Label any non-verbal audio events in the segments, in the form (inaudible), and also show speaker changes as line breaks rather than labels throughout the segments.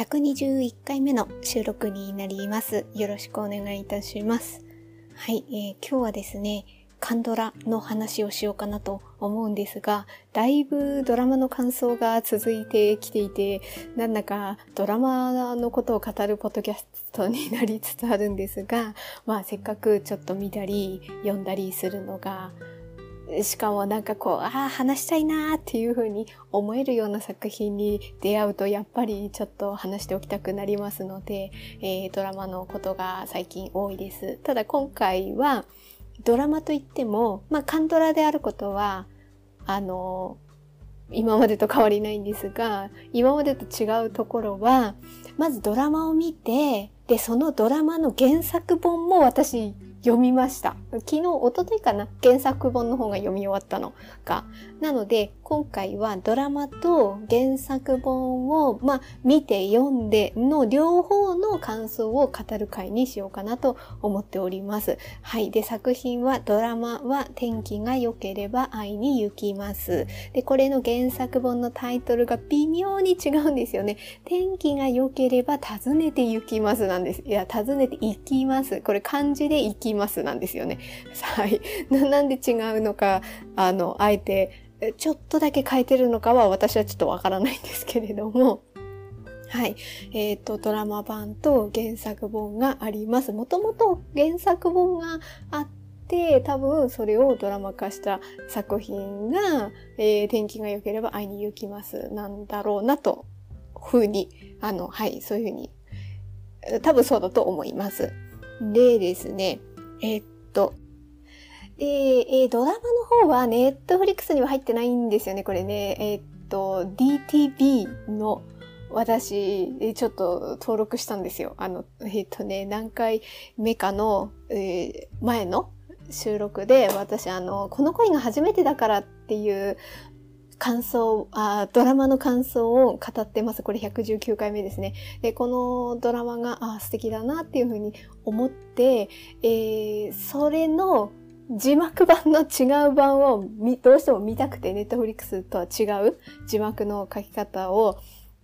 121回目の収録になります。よろしくお願いいたします。はい、えー、今日はですね、カンドラの話をしようかなと思うんですが、だいぶドラマの感想が続いてきていて、なんだかドラマのことを語るポッドキャストになりつつあるんですが、まあせっかくちょっと見たり読んだりするのがしかもなんかこう、ああ、話したいなーっていう風に思えるような作品に出会うと、やっぱりちょっと話しておきたくなりますので、えー、ドラマのことが最近多いです。ただ今回は、ドラマといっても、まあ、カンドラであることは、あの、今までと変わりないんですが、今までと違うところは、まずドラマを見て、で、そのドラマの原作本も私読みました。昨日、おとといかな？原作本の方が読み終わったのが。なので、今回はドラマと原作本を、まあ、見て読んでの両方の感想を語る回にしようかなと思っております。はい。で、作品は、ドラマは天気が良ければ会いに行きます。で、これの原作本のタイトルが微妙に違うんですよね。天気が良ければ訪ねて行きますなんです。いや、訪ねて行きます。これ漢字で行きますなんですよね。はい。(laughs) なんで違うのか、あの、あえてちょっとだけ変えてるのかは私はちょっとわからないんですけれども、はい。えっ、ー、と、ドラマ版と原作本があります。もともと原作本があって、多分それをドラマ化した作品が、えー、天気が良ければ会いに行きます。なんだろうなと、ふうに、あの、はい、そういうふうに、多分そうだと思います。でですね、えっ、と、で、えー、ドラマの方はネットフリックスには入ってないんですよね、これね。えー、っと、DTV の私、ちょっと登録したんですよ。あの、えー、っとね、何回目かの、えー、前の収録で、私、あの、この恋が初めてだからっていう感想あ、ドラマの感想を語ってます。これ119回目ですね。で、このドラマが、あ、素敵だなっていうふうに思って、えー、それの字幕版の違う版をどうしても見たくて、ネットフリックスとは違う？字幕の書き方を、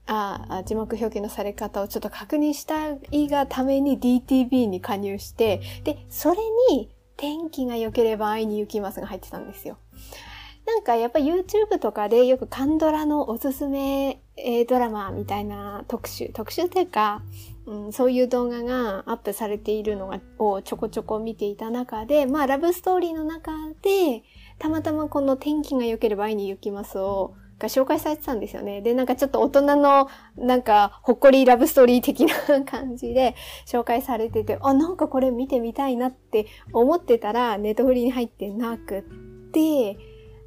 あ字幕表記のされ方をちょっと確認したいがために DTV に加入して、で、それに天気が良ければ会いに行きますが入ってたんですよ。なんかやっぱ YouTube とかでよくカンドラのおすすめ、ドラマみたいな特集、特集というか、うん、そういう動画がアップされているのがをちょこちょこ見ていた中で、まあラブストーリーの中で、たまたまこの天気が良ければ会いに行きますを、が紹介されてたんですよね。で、なんかちょっと大人の、なんか、ほっこりラブストーリー的な感じで紹介されてて、あ、なんかこれ見てみたいなって思ってたら、ネットフリに入ってなくって、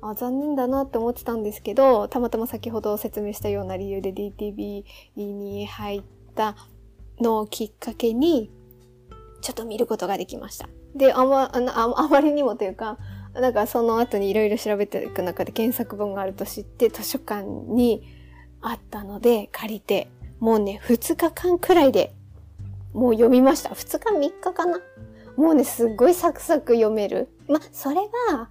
あ残念だなって思ってたんですけど、たまたま先ほど説明したような理由で DTV に入ったのをきっかけに、ちょっと見ることができました。で、あま、あまりにもというか、なんかその後にいろいろ調べていく中で検索本があると知って図書館にあったので借りて、もうね、2日間くらいでもう読みました。2日3日かなもうね、すっごいサクサク読める。ま、それは、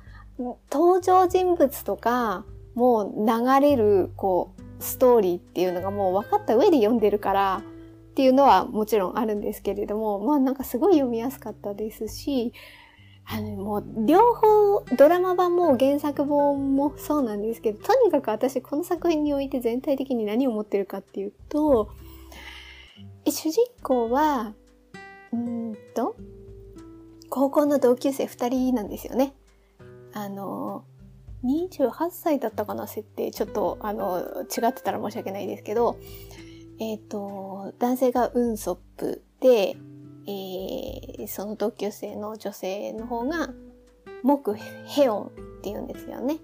登場人物とか、もう流れる、こう、ストーリーっていうのがもう分かった上で読んでるから、っていうのはもちろんあるんですけれども、まあなんかすごい読みやすかったですし、あの、もう、両方、ドラマ版も原作本もそうなんですけど、とにかく私この作品において全体的に何を思ってるかっていうと、主人公は、うんと、高校の同級生二人なんですよね。あの、28歳だったかな、設定。ちょっと、あの、違ってたら申し訳ないですけど、えっ、ー、と、男性がウンソップで、えー、その同級生の女性の方が、木ヘオンって言うんですよね。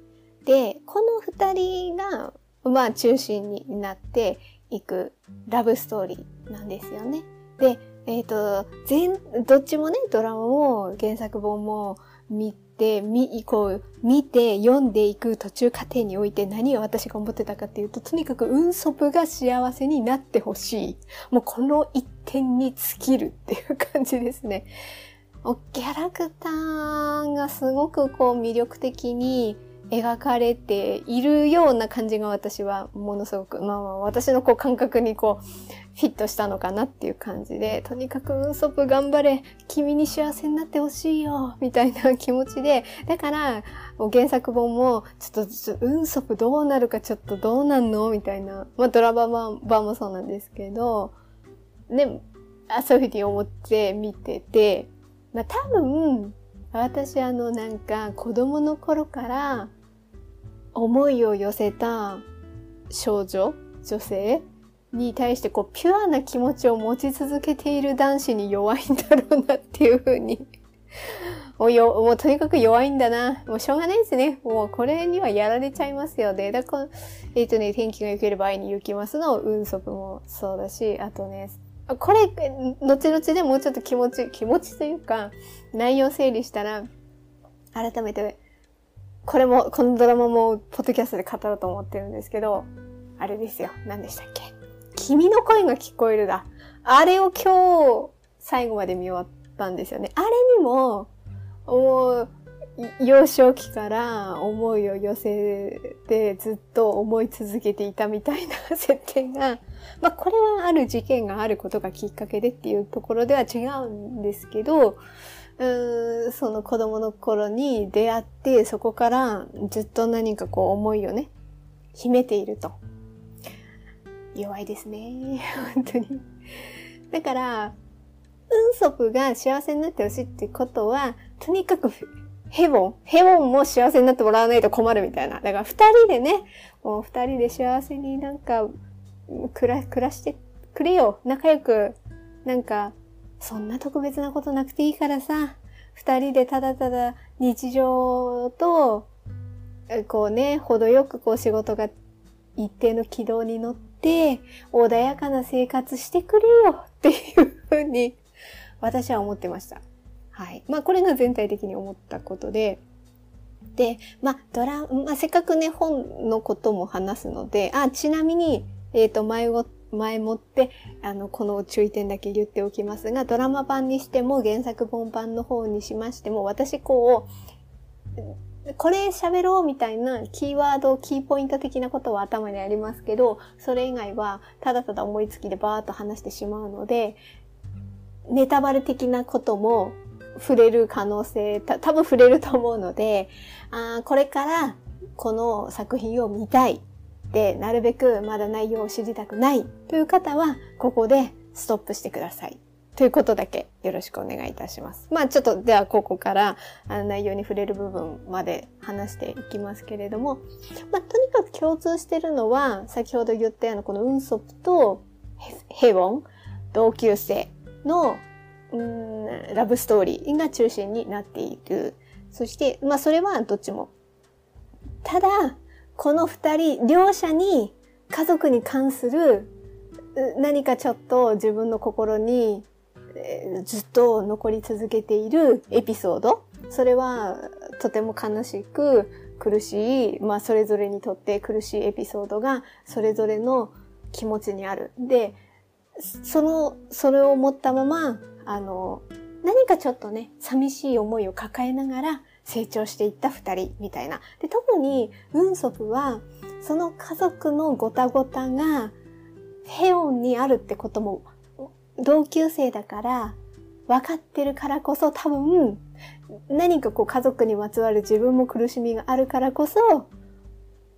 で、この二人が、まあ中心になっていくラブストーリーなんですよね。で、えっ、ー、と、全、どっちもね、ドラマも原作本も見て、み、こう、見て読んでいく途中過程において何を私が思ってたかっていうと、とにかく運足が幸せになってほしい。もうこの一点に尽きるっていう感じですね。キャラクターがすごくこう魅力的に描かれているような感じが私はものすごく、まあまあ私のこう感覚にこうフィットしたのかなっていう感じで、とにかくウンソプ頑張れ、君に幸せになってほしいよ、みたいな気持ちで、(laughs) だから、原作本も、ちょっと、ちょウンソプどうなるかちょっとどうなんのみたいな、まあドラマ版もそうなんですけど、ね、そういうふうに思って見てて、まあ多分、私あのなんか子供の頃から思いを寄せた少女、女性に対してこうピュアな気持ちを持ち続けている男子に弱いんだろうなっていうふうに (laughs) もうよ、もうとにかく弱いんだな。もうしょうがないですね。もうこれにはやられちゃいますよね。だから、えっ、ー、とね、天気が良ければ会いに行きますの運速もそうだし、あとね、これ、後々でもうちょっと気持ち、気持ちというか、内容整理したら、改めてこれも、このドラマも、ポッドキャストで語ろうと思ってるんですけど、あれですよ。何でしたっけ？君の声が聞こえるだ。あれを今日、最後まで見終わったんですよね。あれにも、もう、幼少期から思いを寄せてずっと思い続けていたみたいな設定が、まあこれはある事件があることがきっかけでっていうところでは違うんですけど、うんその子供の頃に出会って、そこからずっと何かこう思いをね、秘めていると。弱いですね。(laughs) 本当に。だから、運足が幸せになってほしいってことは、とにかくヘボン、ヘボンも幸せになってもらわないと困るみたいな。だから二人でね、もう二人で幸せになんか暮ら暮らしてくれよ。仲良く、なんかそんな特別なことなくていいからさ、二人でただただ日常と、こうね、程よくこう仕事が一定の軌道に乗って、穏やかな生活してくれよっていうふうに私は思ってました。はい。まあこれが全体的に思ったことで、で、まあドラ、まあせっかくね本のことも話すので、あ、ちなみに、えっ、ー、と、前ご前もって、あの、この注意点だけ言っておきますが、ドラマ版にしても原作本版の方にしましても、私こう、これ喋ろうみたいなキーワード、キーポイント的なことは頭にありますけど、それ以外はただただ思いつきでバーっと話してしまうので、ネタバレ的なことも触れる可能性、た多分触れると思うので、あこれからこの作品を見たい。で、なるべくまだ内容を知りたくないという方は、ここでストップしてください。ということだけよろしくお願いいたします。まあちょっとではここからあの内容に触れる部分まで話していきますけれども、まあとにかく共通してるのは先ほど言ったようなこのウンソプとヘウォン、同級生のうんラブストーリーが中心になっている。そして、まあそれはどっちも。ただ、この二人、両者に家族に関する何かちょっと自分の心にずっと残り続けているエピソード。それはとても悲しく苦しい、まあそれぞれにとって苦しいエピソードがそれぞれの気持ちにある。で、その、それを持ったまま、あの、何かちょっとね、寂しい思いを抱えながら成長していった二人みたいな。で、特に、運足は、その家族のごたごたが、ヘオンにあるってことも、同級生だから、分かってるからこそ多分、何かこう家族にまつわる自分も苦しみがあるからこそ、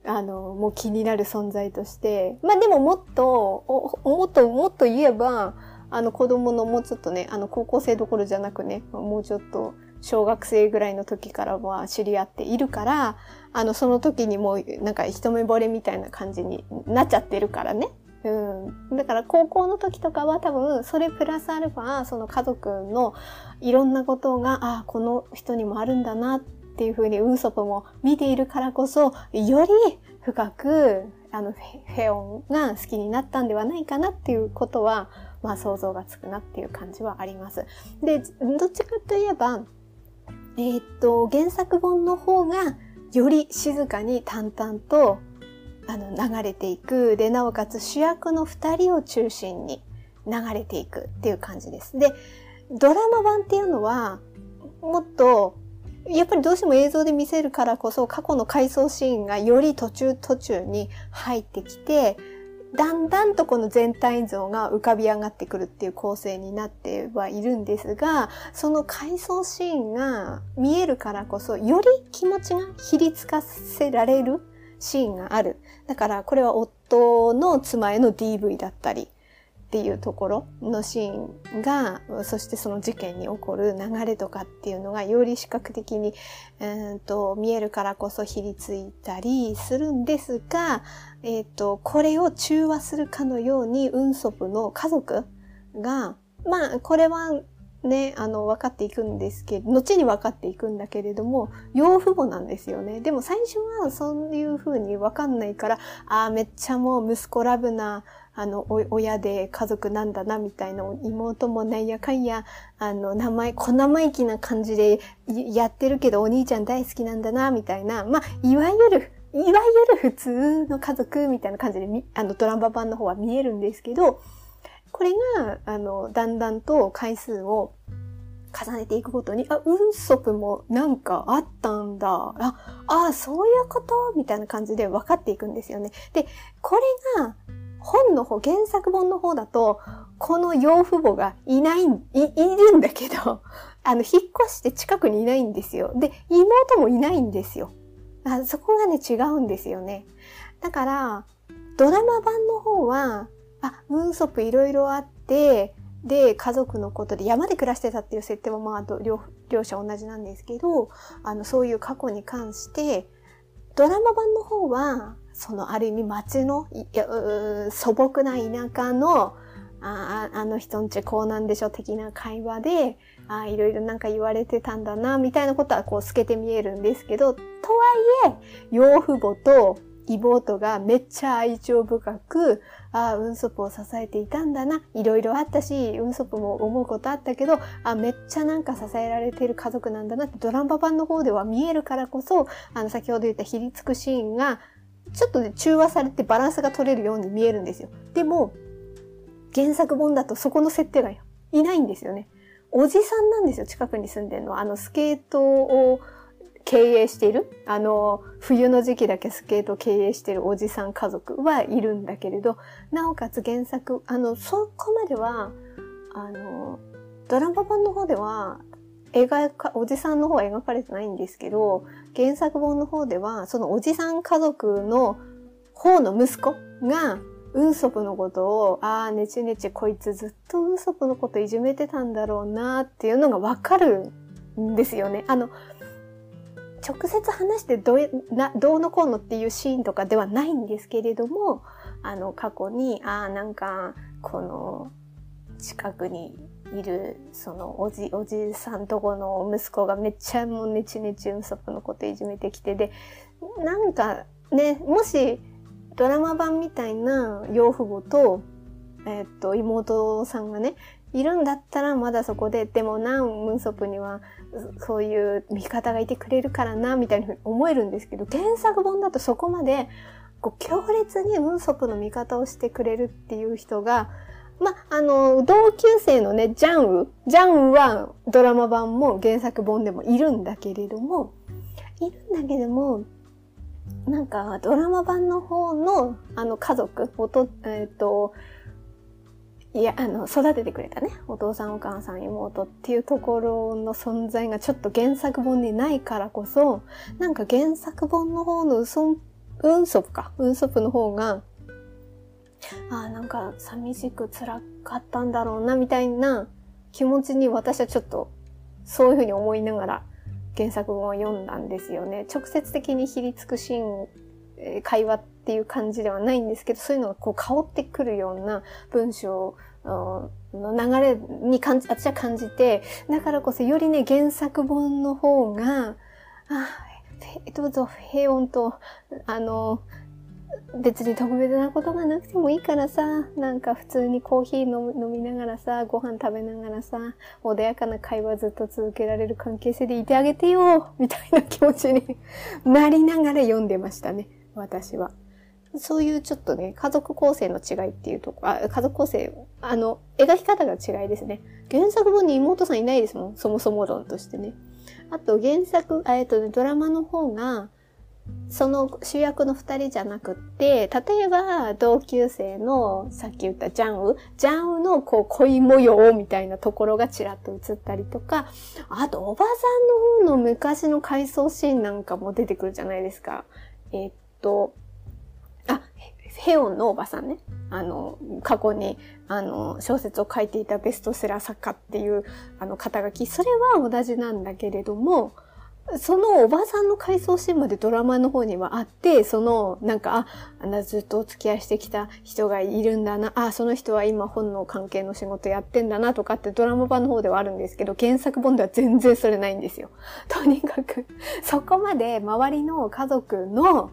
あの、もう気になる存在として、まあでももっと、もっと、もっと言えば、あの子供のもうちょっとね、あの高校生どころじゃなくね、もうちょっと小学生ぐらいの時からは知り合っているから、あの、その時にもうなんか一目惚れみたいな感じになっちゃってるからね。うん。だから高校の時とかは多分それプラスアルファ、その家族のいろんなことが、ああ、この人にもあるんだなっていうふうにウーソプも見ているからこそ、より深く、あの、フェオンが好きになったんではないかなっていうことは、まあ想像がつくなっていう感じはあります。で、どっちかといえば、えー、っと、原作本の方がより静かに淡々とあの流れていく。で、なおかつ主役の二人を中心に流れていくっていう感じです。で、ドラマ版っていうのは、もっと、やっぱりどうしても映像で見せるからこそ過去の回想シーンがより途中途中に入ってきて、だんだんとこの全体像が浮かび上がってくるっていう構成になってはいるんですが、その回想シーンが見えるからこそ、より気持ちがひりつかせられるシーンがある。だからこれは夫の妻への DV だったり、っていうところのシーンが、そしてその事件に起こる流れとかっていうのがより視覚的に、うんと見えるからこそひりついたりするんですが、え、ー、と、これを中和するかのように、運足の家族が、まあ、これはね、あの、分かっていくんですけど、後に分かっていくんだけれども、養父母なんですよね。でも最初はそういう風に分かんないから、ああ、めっちゃもう息子ラブな、あの、親で家族なんだな、みたいな、妹もなんやかんや、あの、名前、小生意気な感じでやってるけど、お兄ちゃん大好きなんだな、みたいな、まあ、いわゆる、いわゆる普通の家族みたいな感じで、あの、ドラマ版の方は見えるんですけど、これが、あの、だんだんと回数を重ねていくごとに、あ、運足もなんかあったんだ。あ、あ、そういうこと？みたいな感じで分かっていくんですよね。で、これが本の方、原作本の方だと、この養父母がいない、い、いるんだけど、(laughs) あの、引っ越して近くにいないんですよ。で、妹もいないんですよ。あそこがね、違うんですよね。だから、ドラマ版の方は、あ、運足いろいろあって、で、家族のことで山で暮らしてたっていう設定はまあ両、両者同じなんですけど、あの、そういう過去に関して、ドラマ版の方は、そのある意味街の素朴な田舎のああの人んちこうなんでしょ的な会話であいろいろなんか言われてたんだなみたいなことはこう透けて見えるんですけどとはいえ養父母と妹がめっちゃ愛情深く、ああ、ウンソプを支えていたんだな。いろいろあったし、ウンソプも思うことあったけど、あめっちゃなんか支えられてる家族なんだなってドラマ版の方では見えるからこそ、あの、先ほど言ったひりつくシーンが、ちょっとね、中和されてバランスが取れるように見えるんですよ。でも、原作本だとそこの設定がいないんですよね。おじさんなんですよ、近くに住んでるのは。あの、スケートを経営している、あの、冬の時期だけスケートを経営しているおじさん家族はいるんだけれど、なおかつ原作、あの、そこまでは、あの、ドラマ版の方では、描か、おじさんの方は描かれてないんですけど、原作本の方では、そのおじさん家族の方の息子が、運足のことを、ああ、ねちねちこいつずっと運足のこといじめてたんだろうなっていうのがわかるんですよね。あの、直接話してどうなどうのこうのっていうシーンとかではないんですけれども、あの、過去に、ああ、なんか、この、近くにいる、その、おじ、おじさんとこの息子がめっちゃもうねちねちうんそくのこといじめてきて、で、なんか、ね、もし、ドラマ版みたいな養父母と、えっと、妹さんがね、いるんだったらまだそこで、でもな、ムンソプにはそういう味方がいてくれるからな、みたいに思えるんですけど、原作本だとそこまで、こう強烈にムンソプの味方をしてくれるっていう人が、ま、あの、同級生のね、ジャンウジャンウはドラマ版も原作本でもいるんだけれども、いるんだけども、なんか、ドラマ版の方の、あの、家族、おと、えっ、ー、と、いや、あの、育ててくれたね。お父さん、お母さん、妹っていうところの存在がちょっと原作本にないからこそ、なんか原作本の方のウソン、ウンソプか。ウンソプの方が、ああ、なんか寂しく辛かったんだろうな、みたいな気持ちに私はちょっと、そういうふうに思いながら原作本を読んだんですよね。直接的にひりつくシーン、会話っていう感じではないんですけど、そういうのがこう香ってくるような文章の流れに感じ、私は感じて、だからこそよりね、原作本の方が、あ、どうぞ平穏と、あの、別に特別なことがなくてもいいからさ、なんか普通にコーヒー飲みながらさ、ご飯食べながらさ、穏やかな会話ずっと続けられる関係性でいてあげてよみたいな気持ちになりながら読んでましたね、私は。そういうちょっとね、家族構成の違いっていうとこ、あ、家族構成、あの、描き方が違いですね。原作本に妹さんいないですもん。そもそも論としてね。あと原作、えっとね、ドラマの方が、その主役の二人じゃなくって、例えば同級生のさっき言ったジャンウ、ジャンウのこう恋模様みたいなところがちらっと映ったりとか、あとおばさんの方の昔の回想シーンなんかも出てくるじゃないですか。え、っと、ヘオンのおばさんね。あの、過去に、あの、小説を書いていたベストセラー作家っていう、あの、肩書き。それは同じなんだけれども、そのおばさんの回想シーンまでドラマの方にはあって、その、なんか、あ、あんなずっとお付き合いしてきた人がいるんだな、あ、その人は今本の関係の仕事やってんだなとかってドラマ版の方ではあるんですけど、原作本では全然それないんですよ。とにかく、そこまで周りの家族の、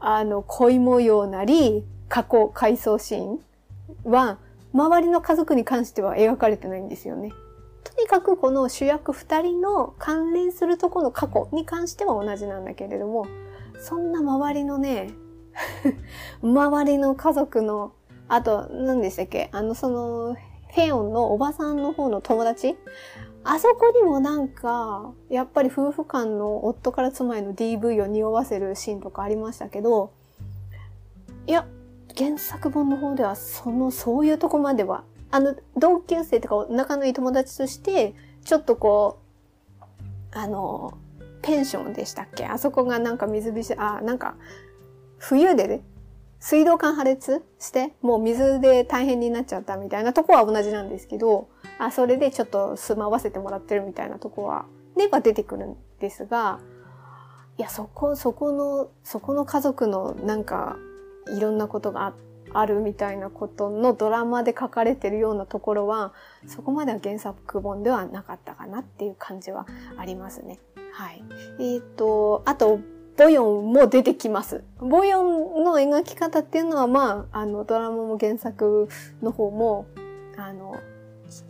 あの、恋模様なり、過去回想シーンは、周りの家族に関しては描かれてないんですよね。とにかくこの主役二人の関連するとこの過去に関しては同じなんだけれども、そんな周りのね、(laughs) 周りの家族の、あと、何でしたっけ？あの、その、フェヨンのおばさんの方の友達あそこにもなんか、やっぱり夫婦間の夫から妻への DV を匂わせるシーンとかありましたけど、いや、原作本の方ではその、そういうとこまではあの、同級生とか仲のいい友達として、ちょっとこう、あの、ペンションでしたっけ？あそこがなんか水びし、あ、なんか、冬でね、水道管破裂して、もう水で大変になっちゃったみたいなとこは同じなんですけど、あ、それでちょっと住まわせてもらってるみたいなとこは、では出てくるんですが、いや、そこ、そこの、そこの家族のなんか、いろんなことがあ、るみたいなことのドラマで書かれてるようなところは、そこまでは原作本ではなかったかなっていう感じはありますね。はい。えっ、ー、と、あと、ボヨンも出てきます。ボヨンの描き方っていうのは、まあ、あの、ドラマも原作の方も、あの、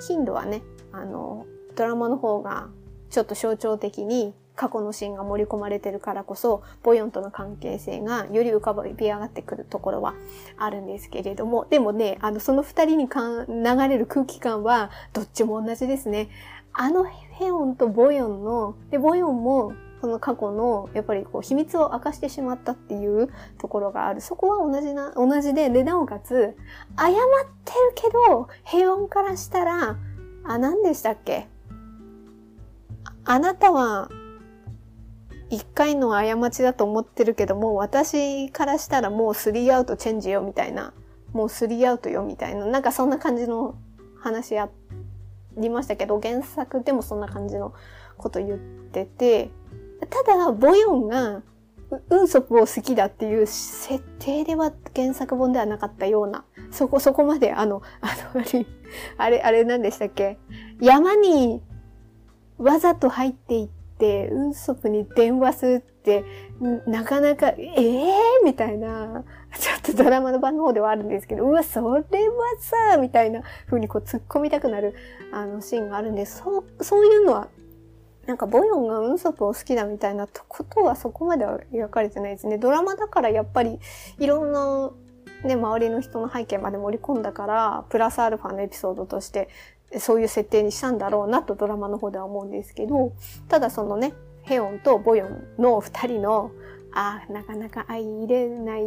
頻度はね、あの、ドラマの方がちょっと象徴的に過去のシーンが盛り込まれてるからこそ、ボヨンとの関係性がより浮かび上がってくるところはあるんですけれども、でもね、あの、その二人にかん流れる空気感は、どっちも同じですね。あのヘオンとボヨンの、で、ボヨンも、その過去の、やっぱりこう、秘密を明かしてしまったっていうところがある。そこは同じな、同じで、で、なおかつ、謝ってるけど、ヘオンからしたら、あ、何でしたっけ？あなたは一回の過ちだと思ってるけども、私からしたらもうスリーアウトチェンジよみたいな、もうスリーアウトよみたいな、なんかそんな感じの話ありましたけど、原作でもそんな感じのこと言ってて、ただ、ボヨンが、ウンソプを好きだっていう設定では原作本ではなかったような、そこそこまであの、(laughs) あの、あれ、あれ何でしたっけ？山にわざと入っていって、ウンソプに電話するって、なかなか、ええー、みたいな、ちょっとドラマの版の方ではあるんですけど、うわ、それはさ、みたいな風にこう突っ込みたくなる、あの、シーンがあるんで、そう、そういうのは、なんかボヨンがウンソプを好きだみたいなことはそこまでは描かれてないですね。ドラマだからやっぱりいろんなね、周りの人の背景まで盛り込んだから、プラスアルファのエピソードとしてそういう設定にしたんだろうなとドラマの方では思うんですけど、ただそのね、ヘオンとボヨンの二人の、ああ、なかなか相入れない、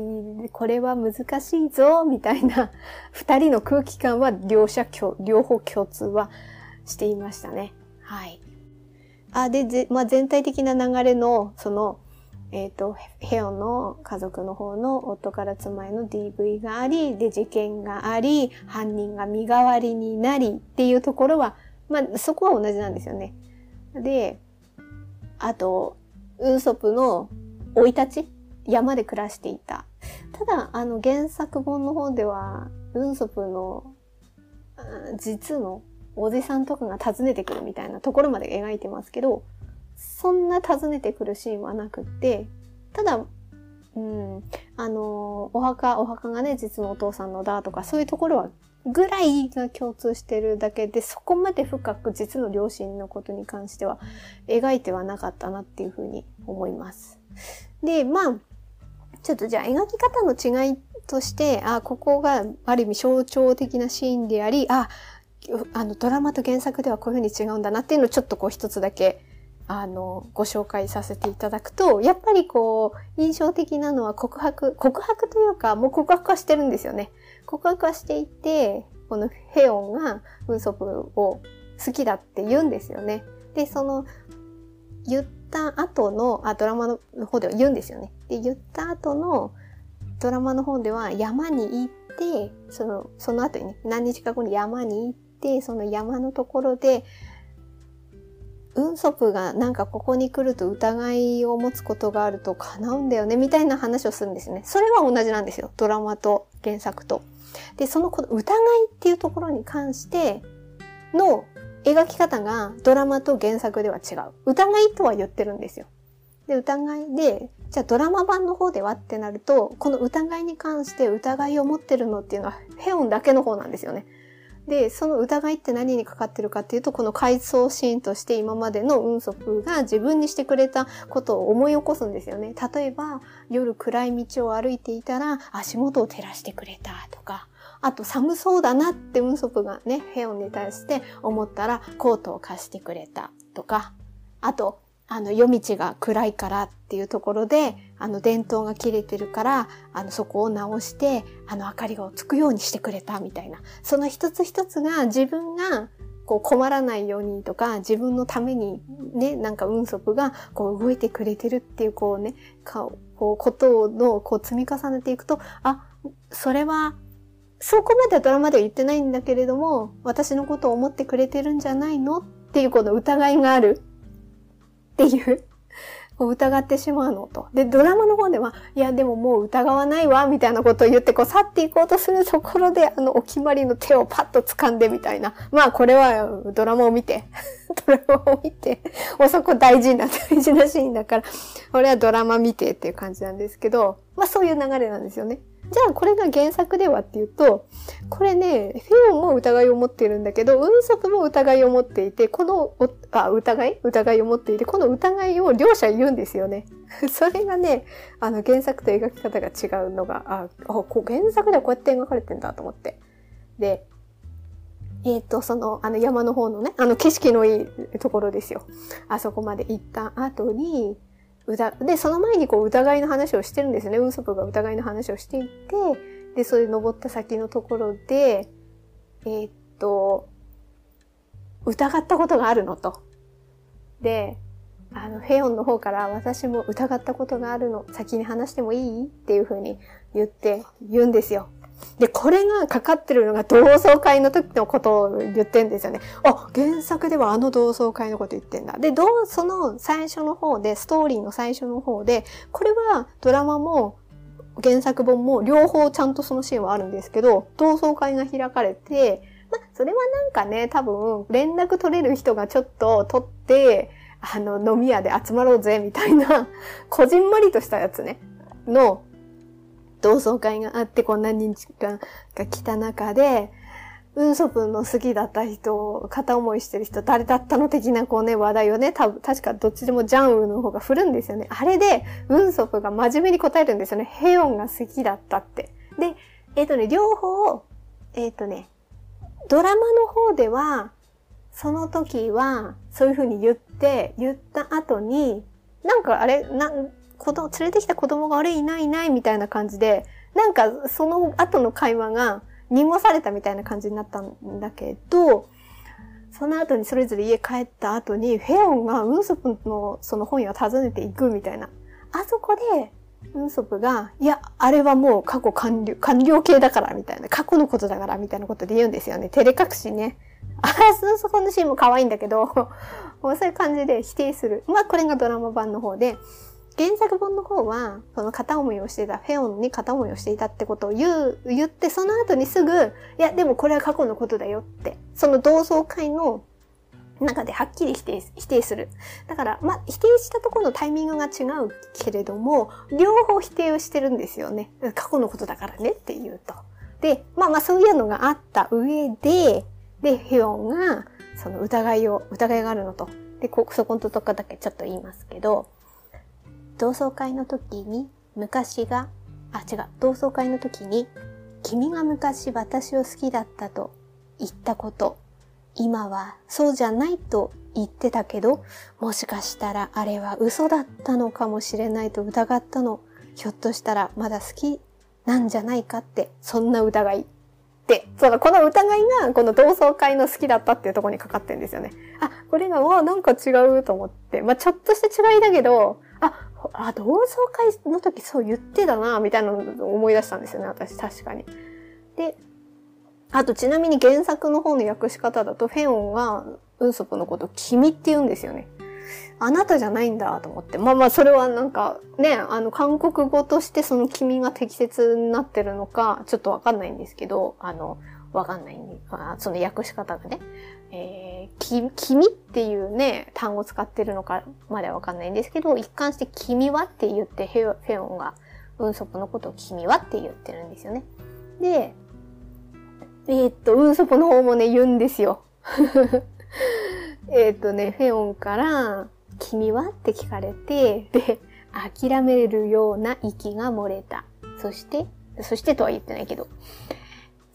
これは難しいぞ、みたいな二人の空気感は両者両方共通はしていましたね。はい。あ、で、まあ、全体的な流れの、その、えっ、ー、と、ヘオの家族の方の夫から妻への DV があり、で、事件があり、犯人が身代わりになりっていうところは、まあ、そこは同じなんですよね。で、あと、ウーソプの生い立ち山で暮らしていた。ただ、あの、原作本の方では、ウンソプの、実のおじさんとかが訪ねてくるみたいなところまで描いてますけど、そんな訪ねてくるシーンはなくって、ただ、うん、あの、お墓、お墓がね、実のお父さんのだとか、そういうところは、ぐらいが共通してるだけで、そこまで深く実の両親のことに関しては、描いてはなかったなっていうふうに思います。で、まあ、ちょっとじゃあ描き方の違いとして、あ、ここがある意味象徴的なシーンであり、あ、あの、ドラマと原作ではこういうふうに違うんだなっていうのをちょっとこう一つだけあの、ご紹介させていただくと、やっぱりこう、印象的なのは告白、告白というか、もう告白はしてるんですよね。告白はしていて、このヘヨンがウンソプを好きだって言うんですよね。で、その、言った後の、あ、ドラマの方では言うんですよね。で、言った後のドラマの方では山に行って、その、その後にね、何日か後に山に行って、その山のところで、ウンソプがなんかここに来ると疑いを持つことがあると叶うんだよね、みたいな話をするんですね。それは同じなんですよ。ドラマと原作と。で、その疑いっていうところに関しての描き方がドラマと原作では違う。疑いとは言ってるんですよ。で、疑いで、じゃあドラマ版の方ではってなると、この疑いに関して疑いを持ってるのっていうのはヘオンだけの方なんですよね。で、その疑いって何にかかってるかっていうと、この回想シーンとして今までの運足が自分にしてくれたことを思い起こすんですよね。例えば、夜暗い道を歩いていたら足元を照らしてくれたとか、あと寒そうだなって運足がね、ヘオンに対して思ったらコートを貸してくれたとか、あと、あの、夜道が暗いからっていうところで、あの、電灯が切れてるから、あの、そこを直して、あの、明かりがつくようにしてくれたみたいな。その一つ一つが自分が、こう困らないようにとか、自分のためにね、なんか運足がこう動いてくれてるっていうこうね、こう、ことのこう積み重ねていくと、あ、それは、そこまではドラマでは言ってないんだけれども、私のことを思ってくれてるんじゃないの？っていうこの疑いがある。っていう、こう疑ってしまうのと。で、ドラマの方では、いや、でももう疑わないわ、みたいなことを言って、こう去っていこうとするところで、あの、お決まりの手をパッと掴んでみたいな。まあ、これはドラマを見て、(laughs) ドラマを見て、もうそこ大事な、大事なシーンだから、俺はドラマ見てっていう感じなんですけど、まあそういう流れなんですよね。じゃあこれが原作ではっていうと、これね、フィオンも疑いを持っているんだけど、ウンソプも疑いを持っていて、この、あ、疑い？疑いを持っていて、この疑いを両者言うんですよね。(laughs) それがね、あの原作と描き方が違うのが、あ、あ原作ではこうやって描かれてんだと思って。で、えっ、ー、と、その、あの山の方のね、あの景色のいいところですよ。あそこまで行った後に、で、その前にこう疑いの話をしてるんですよね。運足が疑いの話をしていて、で、それ登った先のところで、えー、っと、疑ったことがあるのと。で、あの、ヘヨンの方から私も疑ったことがあるの、先に話してもいい？っていうふうに言って、言うんですよ。で、これがかかってるのが同窓会の時のことを言ってんですよね。あ、原作ではあの同窓会のこと言ってんだ。で、どう、その最初の方で、ストーリーの最初の方で、これはドラマも原作本も両方ちゃんとそのシーンはあるんですけど、同窓会が開かれて、ま、それはなんかね、多分、連絡取れる人がちょっと取って、あの、飲み屋で集まろうぜ、みたいな、こじんまりとしたやつね、の同窓会があって、こんな人間が来た中で、運ソプの好きだった人、片思いしてる人、誰だったの的なこうね、話題をね、多分、確かどっちでもジャンウの方が振るんですよね。あれで、運ソプが真面目に答えるんですよね。ヘヨンが好きだったって。で、えっ、ー、とね、両方、えっ、ー、とね、ドラマの方では、その時は、そういう風に言って、言った後に、なんかあれ、な、子供、連れてきた子供があれいないいないみたいな感じで、なんかその後の会話が濁されたみたいな感じになったんだけど、その後にそれぞれ家帰った後に、フェオンがウンソプのその本屋を訪ねていくみたいな。あそこで、ウンソプが、いや、あれはもう過去完了、完了形だからみたいな、過去のことだからみたいなことで言うんですよね。照れ隠しね。あ、そこのシーンも可愛いんだけど、(laughs) もうそういう感じで否定する。まあ、これがドラマ版の方で、原作本の方は、その片思いをしていた、フェオンに片思いをしていたってことを言う、言って、その後にすぐ、いや、でもこれは過去のことだよって、その同窓会の中ではっきり否定、否定する。だから、まあ、否定したところのタイミングが違うけれども、両方否定をしてるんですよね。過去のことだからねっていうと。で、まあまあそういうのがあった上で、で、フェオンが、その疑いを、疑いがあるのと。で、こ、そこのとこだけちょっと言いますけど、同窓会の時に昔が、あ、違う、同窓会の時に君が昔私を好きだったと言ったこと、今はそうじゃないと言ってたけど、もしかしたらあれは嘘だったのかもしれないと疑ったの。ひょっとしたらまだ好きなんじゃないかって、そんな疑い。で、その、この疑いが、この同窓会の好きだったっていうところにかかってんですよね。あ、これが、わなんか違うと思って。まあ、ちょっとした違いだけど、あ、あ、同窓会の時そう言ってたな、みたいなのを思い出したんですよね、私、確かに。で、あとちなみに原作の方の訳し方だと、フェオンがウンソプのこと君って言うんですよね。あなたじゃないんだと思って。まあまあ、それはなんかね、あの、韓国語としてその君が適切になってるのか、ちょっとわかんないんですけど、あの、わかんないんで、まあ、その訳し方がね。えー、き、君っていうね、単語使ってるのかまではわかんないんですけど、一貫して君はって言って、フェオンが、ウンソプのことを君はって言ってるんですよね。で、えー、っと、ウンソプの方もね、言うんですよ。(laughs) えっとね、フェオンから、君はって聞かれて、で、諦めるような息が漏れた。そして、そしてとは言ってないけど、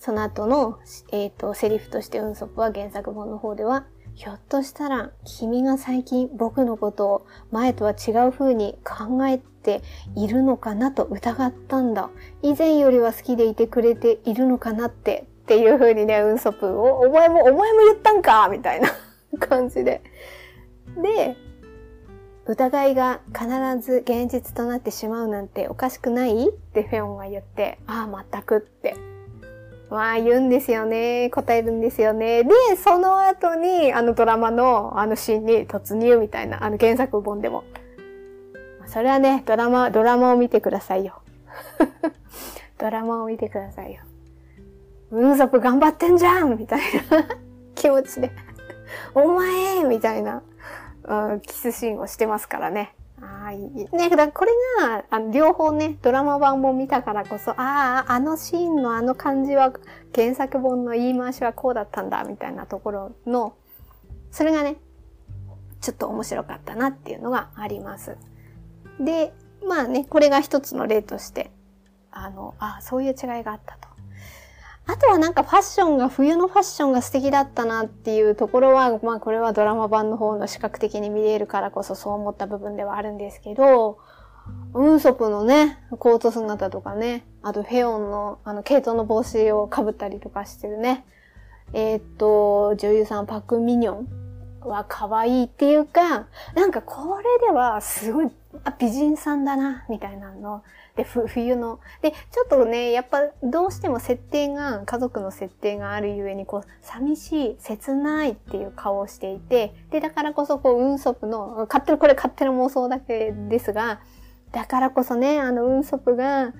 その後の、えっ、ー、と、セリフとしてウンソップは原作本の方では、ひょっとしたら君が最近僕のことを前とは違う風に考えているのかなと疑ったんだ。以前よりは好きでいてくれているのかなってっていう風にね、ウンソプを、お前も、お前も言ったんかみたいな (laughs) 感じで。で、疑いが必ず現実となってしまうなんておかしくない？ってフェオンが言って、ああ、全くって。まあ言うんですよね。答えるんですよね。で、その後に、あのドラマのあのシーンに突入みたいな、あの原作本でも。それはね、ドラマ、ドラマを見てくださいよ。(laughs) ドラマを見てくださいよ。運足頑張ってんじゃんみたいな (laughs) 気持ちでお前みたいな、うん、キスシーンをしてますからね。はい。ね、だからこれが、あの、両方ね、ドラマ版も見たからこそ、ああ、あのシーンのあの感じは、原作本の言い回しはこうだったんだ、みたいなところの、それがね、ちょっと面白かったなっていうのがあります。で、まあね、これが一つの例として、あの、あそういう違いがあったと。あとはなんかファッションが、冬のファッションが素敵だったなっていうところは、まあこれはドラマ版の方の視覚的に見れるからこそそう思った部分ではあるんですけど、ウンソプのね、コート姿とかね、あとヘオンの、あの、ケイトの帽子をかぶったりとかしてるね。えー、っと、女優さんパク・ミニョンは可愛いっていうか、なんかこれではすごいあ美人さんだな、みたいなので、(laughs) 冬の。で、ちょっとね、やっぱどうしても設定が、家族の設定があるゆえに、こう、寂しい、切ないっていう顔をしていて、で、だからこそ、こう、運足の、勝手な、これ勝手な妄想だけですが、だからこそね、あの、運足が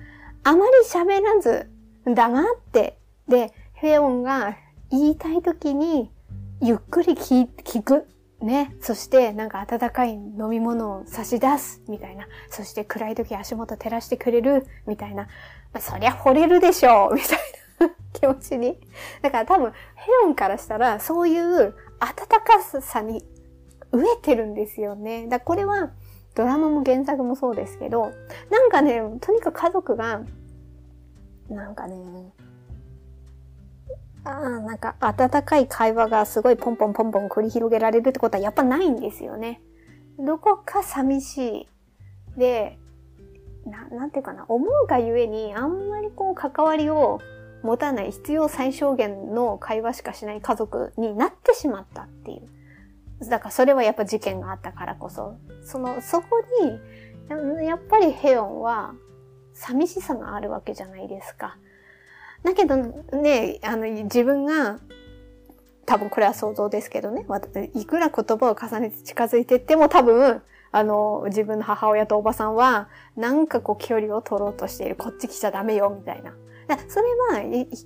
あまり喋らず、黙って、で、フェオンが言いたい時に、ゆっくり聞くね。そして、なんか温かい飲み物を差し出す、みたいな。そして暗い時足元照らしてくれる、みたいな。まあ、そりゃ惚れるでしょう、(laughs) みたいな気持ちに。だから多分、ヘロンからしたら、そういう温かさに飢えてるんですよね。だこれは、ドラマも原作もそうですけど、なんかね、とにかく家族が、なんかね、あ、なんか温かい会話がすごいポンポンポンポン繰り広げられるってことはやっぱないんですよね。どこか寂しい。で、な、なんていうかな、思うがゆえにあんまりこう関わりを持たない必要最小限の会話しかしない家族になってしまったっていう。だからそれはやっぱ事件があったからこそ、その、そこに、やっぱりヘヨンは寂しさがあるわけじゃないですか。だけどね、あの、自分が、多分これは想像ですけどね、いくら言葉を重ねて近づいていっても多分、あの、自分の母親とおばさんは、なんかこう距離を取ろうとしている。こっち来ちゃダメよ、みたいな。それは、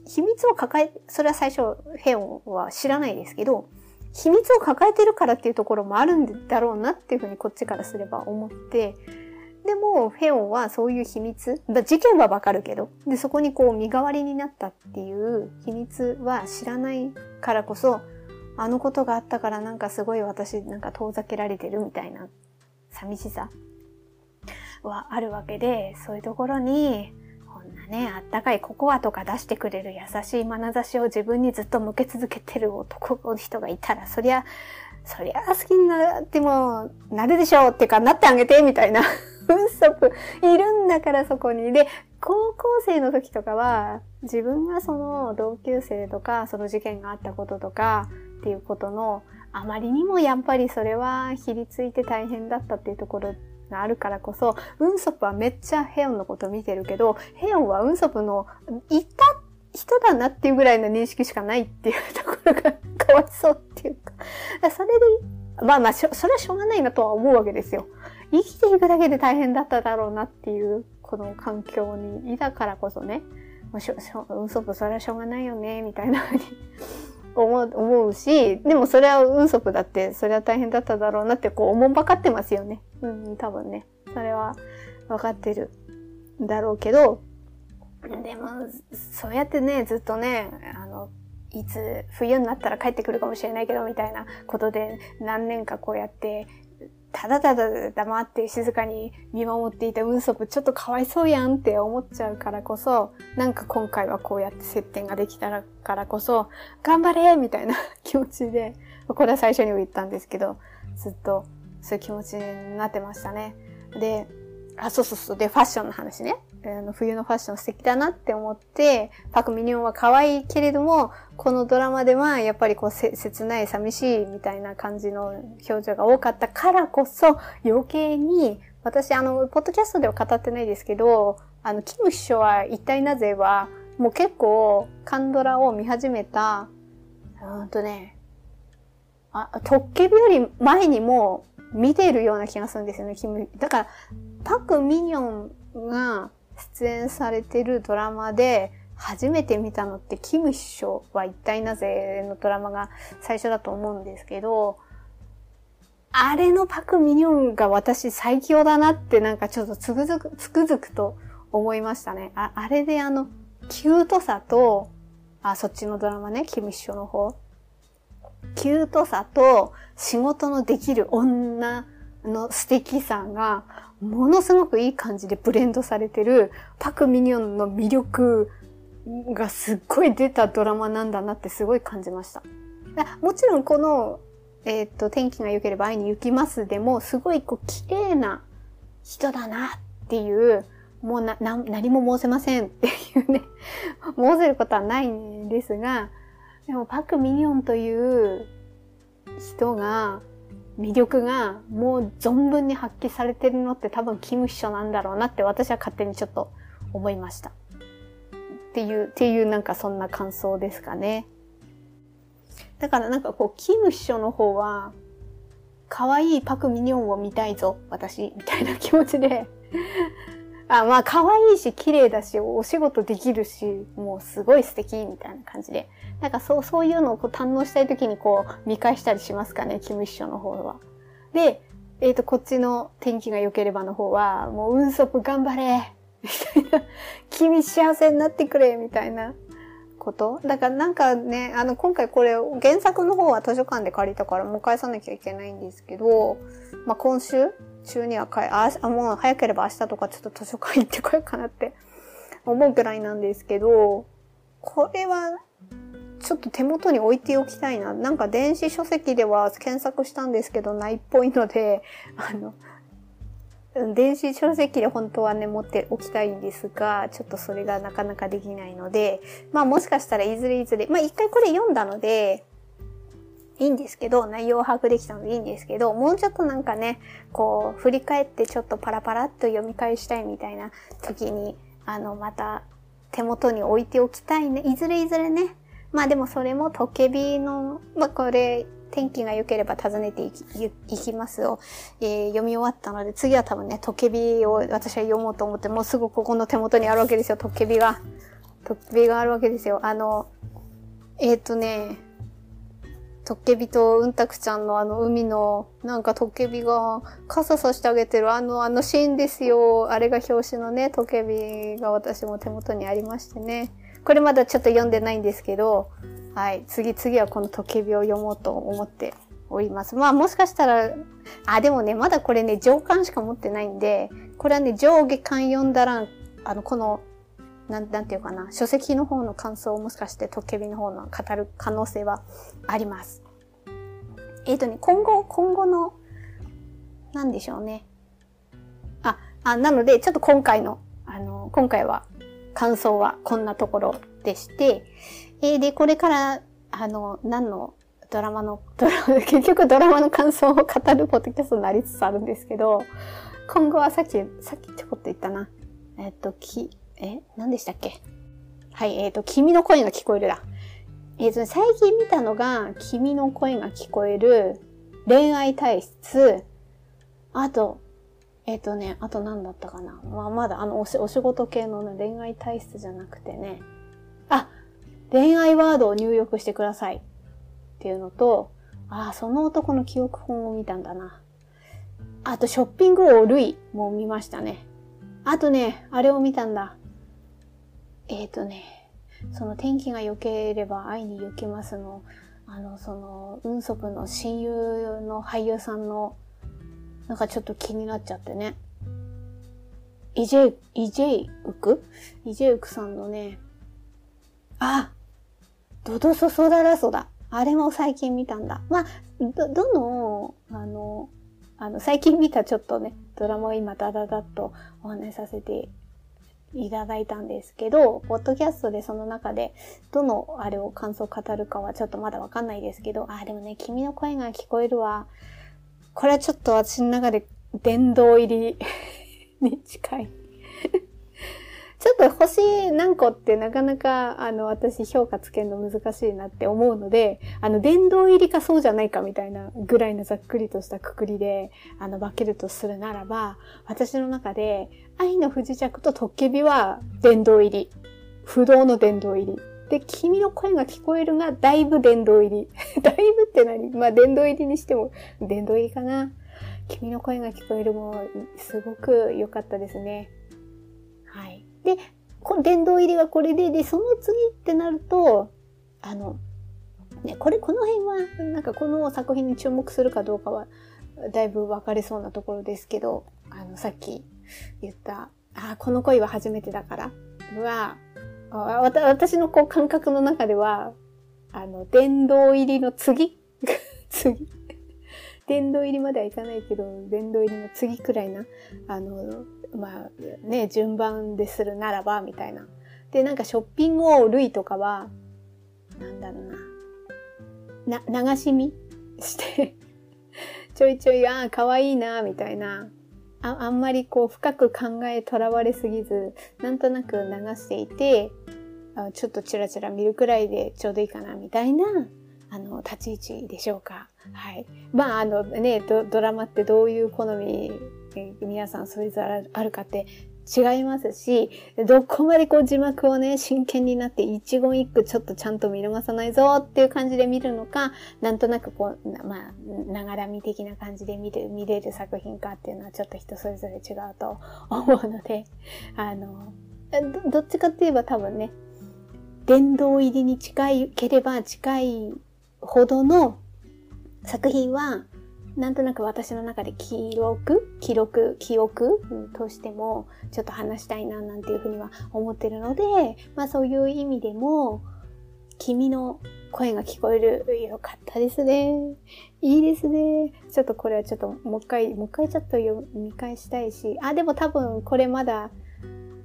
秘密を抱え、それは最初、ヘオンは知らないですけど、秘密を抱えてるからっていうところもあるんだろうなっていうふうにこっちからすれば思って、でも、フェオンはそういう秘密、事件はわかるけど、で、そこにこう身代わりになったっていう秘密は知らないからこそ、あのことがあったからなんかすごい私なんか遠ざけられてるみたいな寂しさ。はあるわけで、そういうところに、こんなね、あったかいココアとか出してくれる優しい眼差しを自分にずっと向け続けてる男の人がいたら、そりゃ、そりゃ好きになっても、なるでしょうっていうか、なってあげて、みたいな。ウンソプいるんだからそこに。で、高校生の時とかは、自分がその同級生とか、その事件があったこととか、っていうことの、あまりにもやっぱりそれはひりついて大変だったっていうところがあるからこそ、ウンソプはめっちゃヘヨンのこと見てるけど、ヘヨンはウンソプのいた人だなっていうぐらいの認識しかないっていうところがかわいそうっていうか。それで、まあまあ、それはしょうがないなとは思うわけですよ。生きていくだけで大変だっただろうなっていう、この環境にいたからこそね、まあ、しょ、しょ、嘘とそれはしょうがないよね、みたいなふうに (laughs) 思う、思うし、でもそれは運足だって、それは大変だっただろうなってこう思んばかってますよね。うん、多分ね。それは分かってるだろうけど、でも、そうやってね、ずっとね、あの、いつ冬になったら帰ってくるかもしれないけど、みたいなことで何年かこうやってただただ黙って静かに見守っていた運足ちょっとかわいそうやんって思っちゃうからこそ、なんか今回はこうやって接点ができたからこそ、頑張れみたいな気持ちで、これは最初にも言ったんですけど、ずっとそういう気持ちになってましたね。で、あ、そうそうそう。で、ファッションの話ね。あの冬のファッション素敵だなって思って、パクミニョンは可愛いけれども、このドラマではやっぱりこう切ない寂しいみたいな感じの表情が多かったからこそ、余計に、私あの、ポッドキャストでは語ってないですけど、あの、キム秘書は一体なぜは、もう結構、カンドラを見始めた、うんとね、あ、トッケビより前にも見ているような気がするんですよね、キム。だから、パク・ミニョンが出演されてるドラマで、初めて見たのってキム秘書は一体なぜのドラマが最初だと思うんですけど、あれのパクミニョンが私最強だなってなんかちょっとつくづく、つくづくと思いましたね。ああれであの、キュートさと、あ、そっちのドラマね、キム秘書の方。キュートさと仕事のできる女の素敵さがものすごくいい感じでブレンドされてるパク・ミニョンの魅力がすっごい出たドラマなんだなってすごい感じました。もちろんこの、えっ、ー、と、天気が良ければ会いに行きますでも、すごいこう綺麗な人だなっていう、もうな、な、何も申せませんっていうね、(laughs) 申せることはないんですが、でもパク・ミニョンという人が、魅力がもう存分に発揮されてるのって多分キム秘書なんだろうなって私は勝手にちょっと思いました。っていう、っていうなんかそんな感想ですかね。だからなんかこう、キム秘書の方は、可愛いパクミニョンを見たいぞ、私、みたいな気持ちであ、まあ、可愛いし、綺麗だし、お仕事できるし、もうすごい素敵、みたいな感じで。なんかそう、そういうのをこう堪能したい時にこう、見返したりしますかね、キム秘書の方は。で、えっ、ー、と、こっちの天気が良ければの方は、もう運速頑張れみたいな。(laughs) 君幸せになってくれみたいなこと？だからなんかね、あの、今回これ、原作の方は図書館で借りたからもう返さなきゃいけないんですけど、まあ、今週中には帰、あ、あもう早ければ明日とかちょっと図書館行ってこようかなって思うくらいなんですけど、これは、ちょっと手元に置いておきたいな。なんか電子書籍では検索したんですけどないっぽいので、あの、電子書籍で本当はね、持っておきたいんですが、ちょっとそれがなかなかできないので、まあもしかしたらいずれいずれ、まあ一回これ読んだので、いいんですけど、内容を把握できたのでいいんですけど、もうちょっとなんかね、こう、振り返ってちょっとパラパラっと読み返したいみたいな時に、あの、また手元に置いておきたいね。いずれいずれね。まあでもそれもトケビの、まあこれ、天気が良ければ訪ねていきいきますを、えー、読み終わったので、次は多分ね、トケビを私は読もうと思って、もうすぐここの手元にあるわけですよ、トケビが。トケビがあるわけですよ。あの、えっ、ー、とね、トッケビとうんたくちゃんのあの海の、なんかトッケビが傘さしてあげてるあの、あのシーンですよ。あれが表紙のね、トッケビが私も手元にありましてね。これまだちょっと読んでないんですけど、はい。次、次はこのトッケビを読もうと思っております。まあもしかしたら、あ、でもね、まだこれね、上巻しか持ってないんで、これはね、上下巻読んだら、あの、このなん、なんていうかな、書籍の方の感想をもしかしてトッケビの方の語る可能性はあります。えっ、ー、とね、今後、今後の、なんでしょうね。あ、あ、なので、ちょっと今回の、あの、今回は、感想はこんなところでして、えー、で、これから、あの、何のドラマの、ドラマ、(laughs) 結局ドラマの感想を語るポッドキャストになりつつあるんですけど、今後はさっき、さっきちょこっと言ったな。えっ、と、き、え、何でしたっけ？はい、えっ、ー、と、君の声が聞こえるだ。えっ、ー、と、最近見たのが、君の声が聞こえる、恋愛体質、あと、えっ、ー、とね、あと何だったかな？まあ、まだあのお、お仕事系の、ね、恋愛体質じゃなくてね。あ、恋愛ワードを入力してください。っていうのと、ああ、その男の記憶本を見たんだな。あと、ショッピング王類も見ましたね。あとね、あれを見たんだ。えっ、ー、とね、その天気が良ければ会いに行きますの、あの、その、運足の親友の俳優さんの、なんかちょっと気になっちゃってね。イジェイ、イジェイウク？イジェイウクさんのね、あドドソソダラソだ。あれも最近見たんだ。まあ、ど、どの、あの、あの、最近見たちょっとね、ドラマを今ダダダッとお話しさせていただいたんですけど、ポッドキャストでその中で、どのあれを感想を語るかはちょっとまだわかんないですけど、あ、でもね、君の声が聞こえるわ。これはちょっと私の中で殿堂入りに近いちょっと星何個ってなかなか、あの、私評価つけるの難しいなって思うので、あの、殿堂入りかそうじゃないかみたいなぐらいのざっくりとしたくくりで、あの、分けるとするならば、私の中で、愛の不時着とトッケビは殿堂入り。不動の殿堂入り。で、君の声が聞こえるが、だいぶ殿堂入り。(laughs) だいぶって何？まあ、殿堂入りにしても、殿堂入りかな。君の声が聞こえるも、すごく良かったですね。で、この殿堂入りはこれで、で、その次ってなると、あの、ね、これ、この辺は、なんかこの作品に注目するかどうかは、だいぶ分かれそうなところですけど、あの、さっき言った、あ、この恋は初めてだからは、私のこう感覚の中では、あの、殿堂入りの次 (laughs) 次。殿堂入りまではいかないけど、殿堂入りの次くらいな、あの、まあね、順番でするならば、みたいな。で、なんかショッピング王類とかは、なんだろうな。な、流し見して (laughs) ちょいちょい、ああ、かわいいな、みたいな。ああんまりこう深く考えとらわれすぎず、なんとなく流していて、あちょっとチラチラ見るくらいでちょうどいいかな、みたいな、あの、立ち位置でしょうか。はい。まあ、あのね、ドラマってどういう好みえ、皆さんそれぞれあるかって違いますし、どこまでこう字幕をね、真剣になって一言一句ちょっとちゃんと見逃さないぞっていう感じで見るのか、なんとなくこう、まあ、ながら見的な感じで見る、見れる作品かっていうのはちょっと人それぞれ違うと思うので、(laughs) あの、どどっちかって言えば多分ね、殿堂入りに近いければ近いほどの作品は、なんとなく私の中で記録記録記憶としてもちょっと話したいななんていうふうには思ってるので、まあそういう意味でも君の声が聞こえる。よかったですね。いいですね。ちょっとこれはちょっともう一回、もう一回ちょっと読み返したいし、あ、でも多分これまだ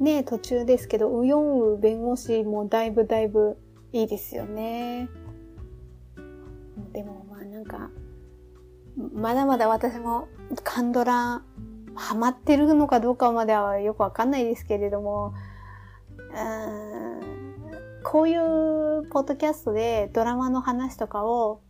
ね、途中ですけど、ウヨンウ弁護士もだいぶだいぶいいですよね。でもまあなんか、まだまだ私もカンドラハマってるのかどうかまではよくわかんないですけれども、うこういうポッドキャストでドラマの話とかを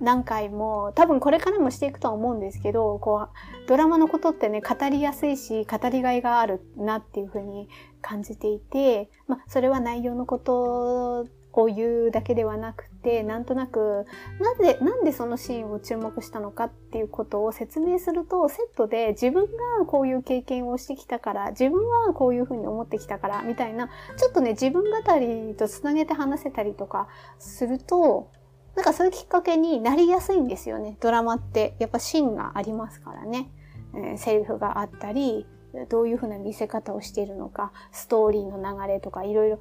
何回も、多分これからもしていくとは思うんですけど、こう、ドラマのことってね、語りやすいし、語りがいがあるなっていうふうに感じていて、まあ、それは内容のことを言うだけではなくて、なんとなく、なぜ、なんでそのシーンを注目したのかっていうことを説明すると、セットで自分がこういう経験をしてきたから、自分はこういうふうに思ってきたから、みたいな、ちょっとね、自分語りと繋げて話せたりとかすると、なんかそういうきっかけになりやすいんですよね。ドラマって。やっぱシーンがありますからね。えー、セリフがあったり、どういうふうな見せ方をしているのか、ストーリーの流れとかいろいろ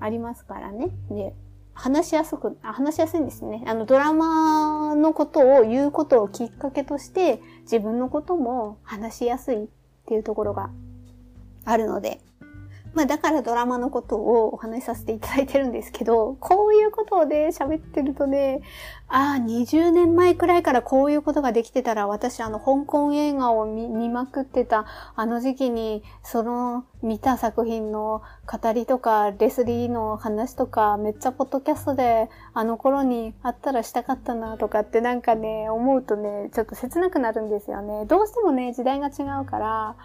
ありますからね。で、話しやすく、話しやすいんですね。あの、ドラマのことを言うことをきっかけとして、自分のことも話しやすいっていうところがあるので、まあだからドラマのことをお話しさせていただいてるんですけど、こういうことをね、喋ってるとね、ああ、20年前くらいからこういうことができてたら、私あの香港映画を見まくってたあの時期に、その見た作品の語りとか、レスリーの話とか、めっちゃポッドキャストであの頃にあったらしたかったなとかってなんかね、思うとね、ちょっと切なくなるんですよね。どうしてもね、時代が違うから、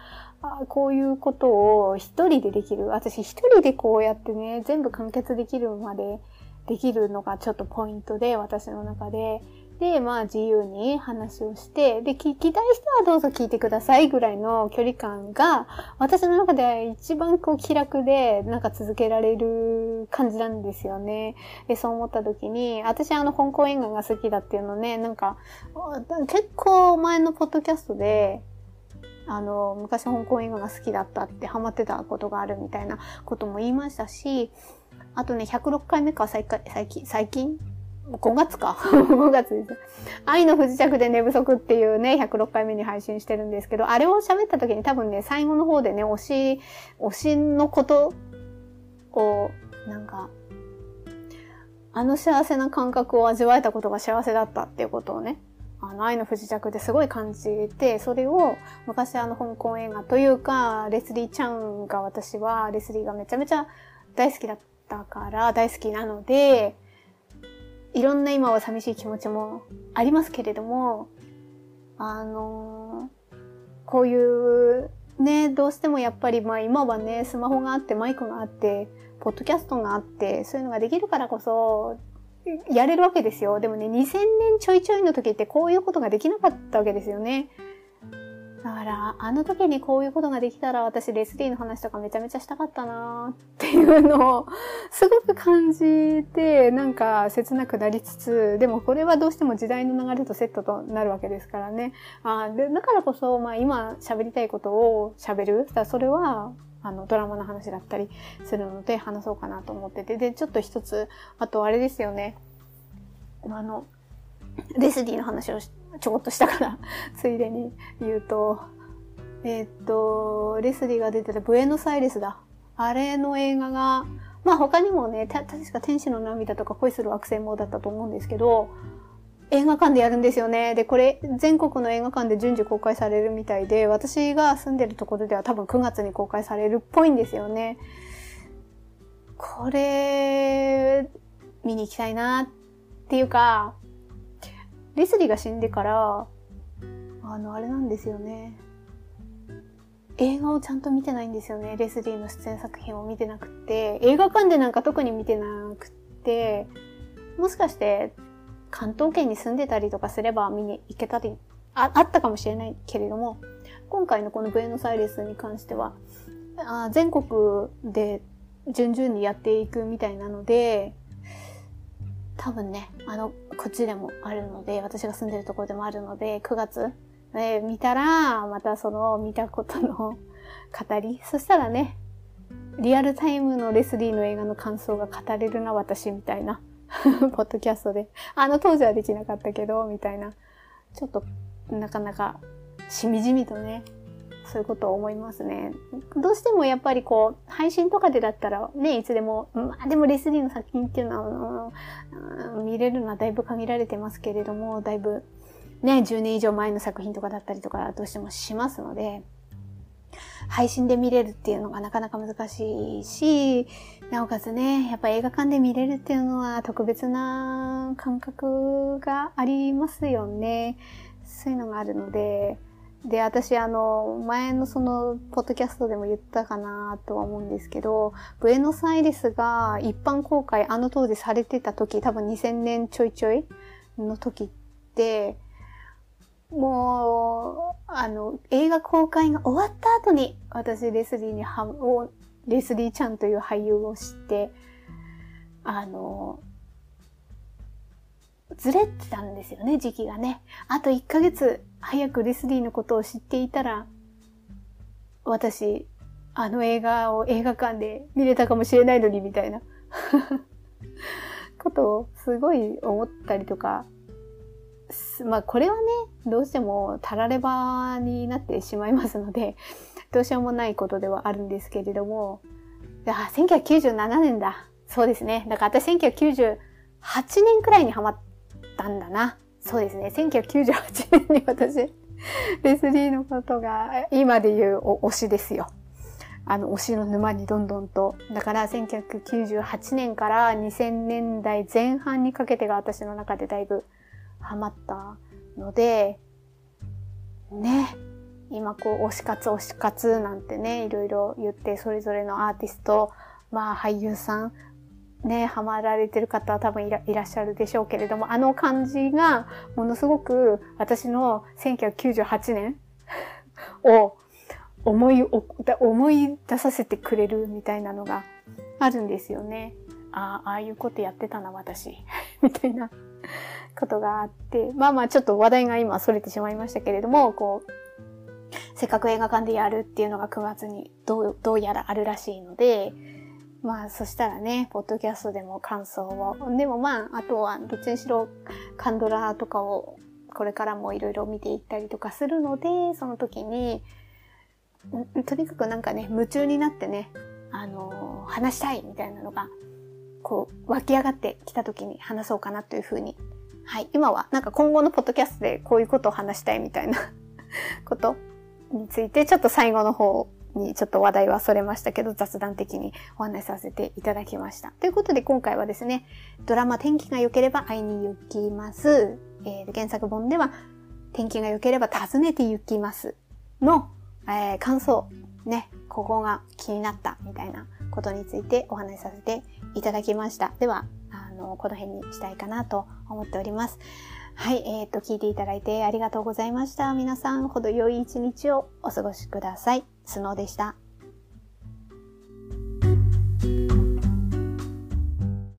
あこういうことを一人でできる。私一人でこうやってね、全部完結できるまでできるのがちょっとポイントで、私の中で。で、まあ自由に話をして、で、聞きたい人はどうぞ聞いてくださいぐらいの距離感が、私の中で一番こう気楽で、なんか続けられる感じなんですよね。で、そう思った時に、私あの香港映画が好きだっていうのね、なんか、結構前のポッドキャストで、あの、昔香港映画が好きだったってハマってたことがあるみたいなことも言いましたし、あとね、106回目か、最近、最近？5月か (laughs) ?5 月です。愛の不時着で寝不足っていうね、106回目に配信してるんですけど、あれを喋った時に多分ね、最後の方でね、推し、推しのことを、なんか、あの幸せな感覚を味わえたことが幸せだったっていうことをね、あの、愛の不時着ですごい感じて、それを昔あの香港映画というか、レスリー・ちゃんが私は、レスリーがめちゃめちゃ大好きだったから、大好きなので、いろんな今は寂しい気持ちもありますけれども、あのこういうね、どうしてもやっぱりまあ今はね、スマホがあってマイクがあって、ポッドキャストがあって、そういうのができるからこそ、やれるわけですよ。でもね、2000年ちょいちょいの時ってこういうことができなかったわけですよね。だから、あの時にこういうことができたら私レスリーの話とかめちゃめちゃしたかったなーっていうのをすごく感じて、なんか切なくなりつつ、でもこれはどうしても時代の流れとセットとなるわけですからね。あでだからこそ、まあ今喋りたいことを喋る。だそれは、あの、ドラマの話だったりするので話そうかなと思ってて。で、ちょっと一つ、あとあれですよね。あの、レスリーの話をちょこっとしたから (laughs) ついでに言うと、えー、っと、レスリーが出てたブエノサイレスだ。あれの映画が、まあ他にもね、確か天使の涙とか恋する惑星もだったと思うんですけど、映画館でやるんですよね。で、これ、全国の映画館で順次公開されるみたいで、私が住んでるところでは多分9月に公開されるっぽいんですよね。これ、見に行きたいなっていうか、レスリーが死んでから、あの、あれなんですよね。映画をちゃんと見てないんですよね。レスリーの出演作品を見てなくて。映画館でなんか特に見てなくって、もしかして関東圏に住んでたりとかすれば見に行けたりあ、あったかもしれないけれども、今回のこのブエノサイレスに関しては、あ全国で順々にやっていくみたいなので、多分ね、あの、こっちでもあるので、私が住んでるところでもあるので、9月、ね、見たら、またその見たことの (laughs) 語り、そしたらね、リアルタイムのレスリーの映画の感想が語れるな、私みたいな。(laughs) ポッドキャストで。あの当時はできなかったけど、みたいな。ちょっと、なかなか、しみじみとね、そういうことを思いますね。どうしてもやっぱりこう、配信とかでだったらね、いつでも、まあでもレスリーの作品っていうのは、うん見れるのはだいぶ限られてますけれども、だいぶね、10年以上前の作品とかだったりとかどうしてもしますので、配信で見れるっていうのがなかなか難しいし、なおかつね、やっぱ映画館で見れるっていうのは特別な感覚がありますよね。そういうのがあるので、で、私、あの、前のその、ポッドキャストでも言ったかなとは思うんですけど、ブエノスアイレスが一般公開、あの当時されてた時、多分2000年ちょいちょいの時って、もう、あの、映画公開が終わった後に、私、レスリーには、を、レスリーちゃんという俳優を知って、あの、ずれてたんですよね、時期がね。あと1ヶ月早くレスリーのことを知っていたら、私、あの映画を映画館で見れたかもしれないのに、みたいな (laughs) ことをすごい思ったりとか、まあこれはね、どうしてもたらればになってしまいますので、(laughs) どうしようもないことではあるんですけれども、あ、1997年だ。そうですね。だから私1998年くらいにハマったんだな。そうですね。1998年に私、(laughs) レスリーのことが今で言う推しですよ。あの、推しの沼にどんどんと。だから1998年から2000年代前半にかけてが私の中でだいぶハマったので、ね。今こう推し活推し活なんてね、いろいろ言ってそれぞれのアーティスト、まあ俳優さん、ね、ハマられてる方は多分いらっしゃるでしょうけれども、あの感じがものすごく私の1998年を思い、思い出させてくれるみたいなのがあるんですよね。ああ、ああいうことやってたな、私。みたいなことがあって。まあまあ、ちょっと話題が今逸れてしまいましたけれども、こう、せっかく映画館でやるっていうのが9月にどう、どうやらあるらしいので、まあ、そしたらね、ポッドキャストでも感想を。でもまあ、あとは、どっちにしろ、カンドラとかを、これからもいろいろ見ていったりとかするので、その時に、とにかくなんかね、夢中になってね、あのー、話したいみたいなのが、こう、湧き上がってきた時に話そうかなというふうに。はい。今は、なんか今後のポッドキャストでこういうことを話したいみたいな (laughs) ことについて、ちょっと最後の方にちょっと話題はそれましたけど、雑談的にお話しさせていただきました。ということで今回はですね、ドラマ天気が良ければ会いに行きます。えー、原作本では、天気が良ければ訪ねて行きますの、えー、感想、ね、ここが気になったみたいなことについてお話しさせていただきました。では、の、この辺にしたいかなと思っております。はい、えっ、ー、と、聞いていただいてありがとうございました。皆さん、ほど良い一日をお過ごしください。スノーでした。